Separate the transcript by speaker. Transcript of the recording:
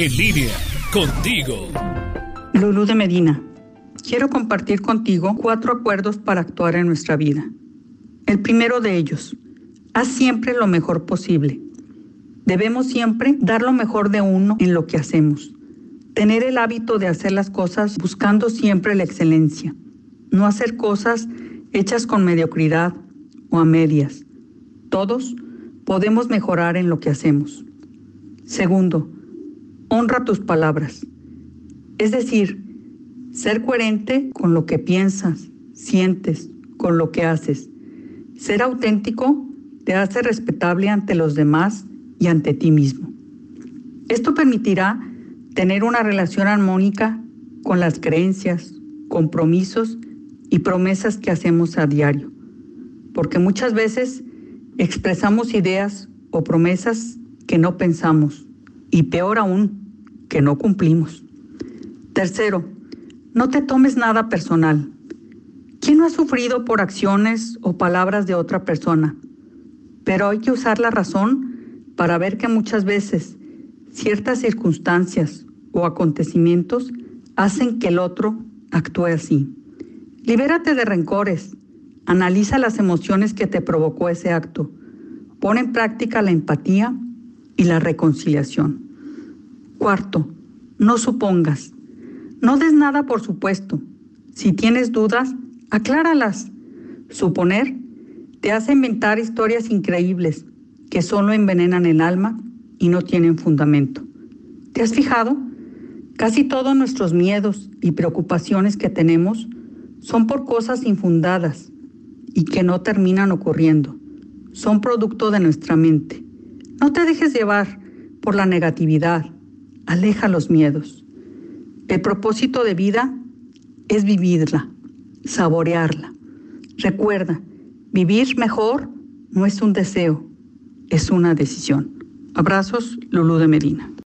Speaker 1: En línea, contigo.
Speaker 2: Lulú de Medina. Quiero compartir contigo cuatro acuerdos para actuar en nuestra vida. El primero de ellos, haz siempre lo mejor posible. Debemos siempre dar lo mejor de uno en lo que hacemos. Tener el hábito de hacer las cosas buscando siempre la excelencia. No hacer cosas hechas con mediocridad o a medias. Todos podemos mejorar en lo que hacemos. Segundo, honra tus palabras. Es decir, ser coherente con lo que piensas, sientes, con lo que haces. Ser auténtico te hace respetable ante los demás y ante ti mismo. Esto permitirá tener una relación armónica con las creencias, compromisos y promesas que hacemos a diario, porque muchas veces expresamos ideas o promesas que no pensamos y peor aún, que no cumplimos. Tercero, no te tomes nada personal. ¿Quién no ha sufrido por acciones o palabras de otra persona? Pero hay que usar la razón para ver que muchas veces ciertas circunstancias o acontecimientos hacen que el otro actúe así. Libérate de rencores, analiza las emociones que te provocó ese acto, pon en práctica la empatía y la reconciliación. Cuarto, no supongas. No des nada por supuesto. Si tienes dudas, acláralas. Suponer te hace inventar historias increíbles que solo envenenan el alma y no tienen fundamento. ¿Te has fijado? Casi todos nuestros miedos y preocupaciones que tenemos son por cosas infundadas y que no terminan ocurriendo. Son producto de nuestra mente. No te dejes llevar por la negatividad. Aleja los miedos. El propósito de vida es vivirla, saborearla. Recuerda, vivir mejor no es un deseo, es una decisión. Abrazos, Lulú de Medina.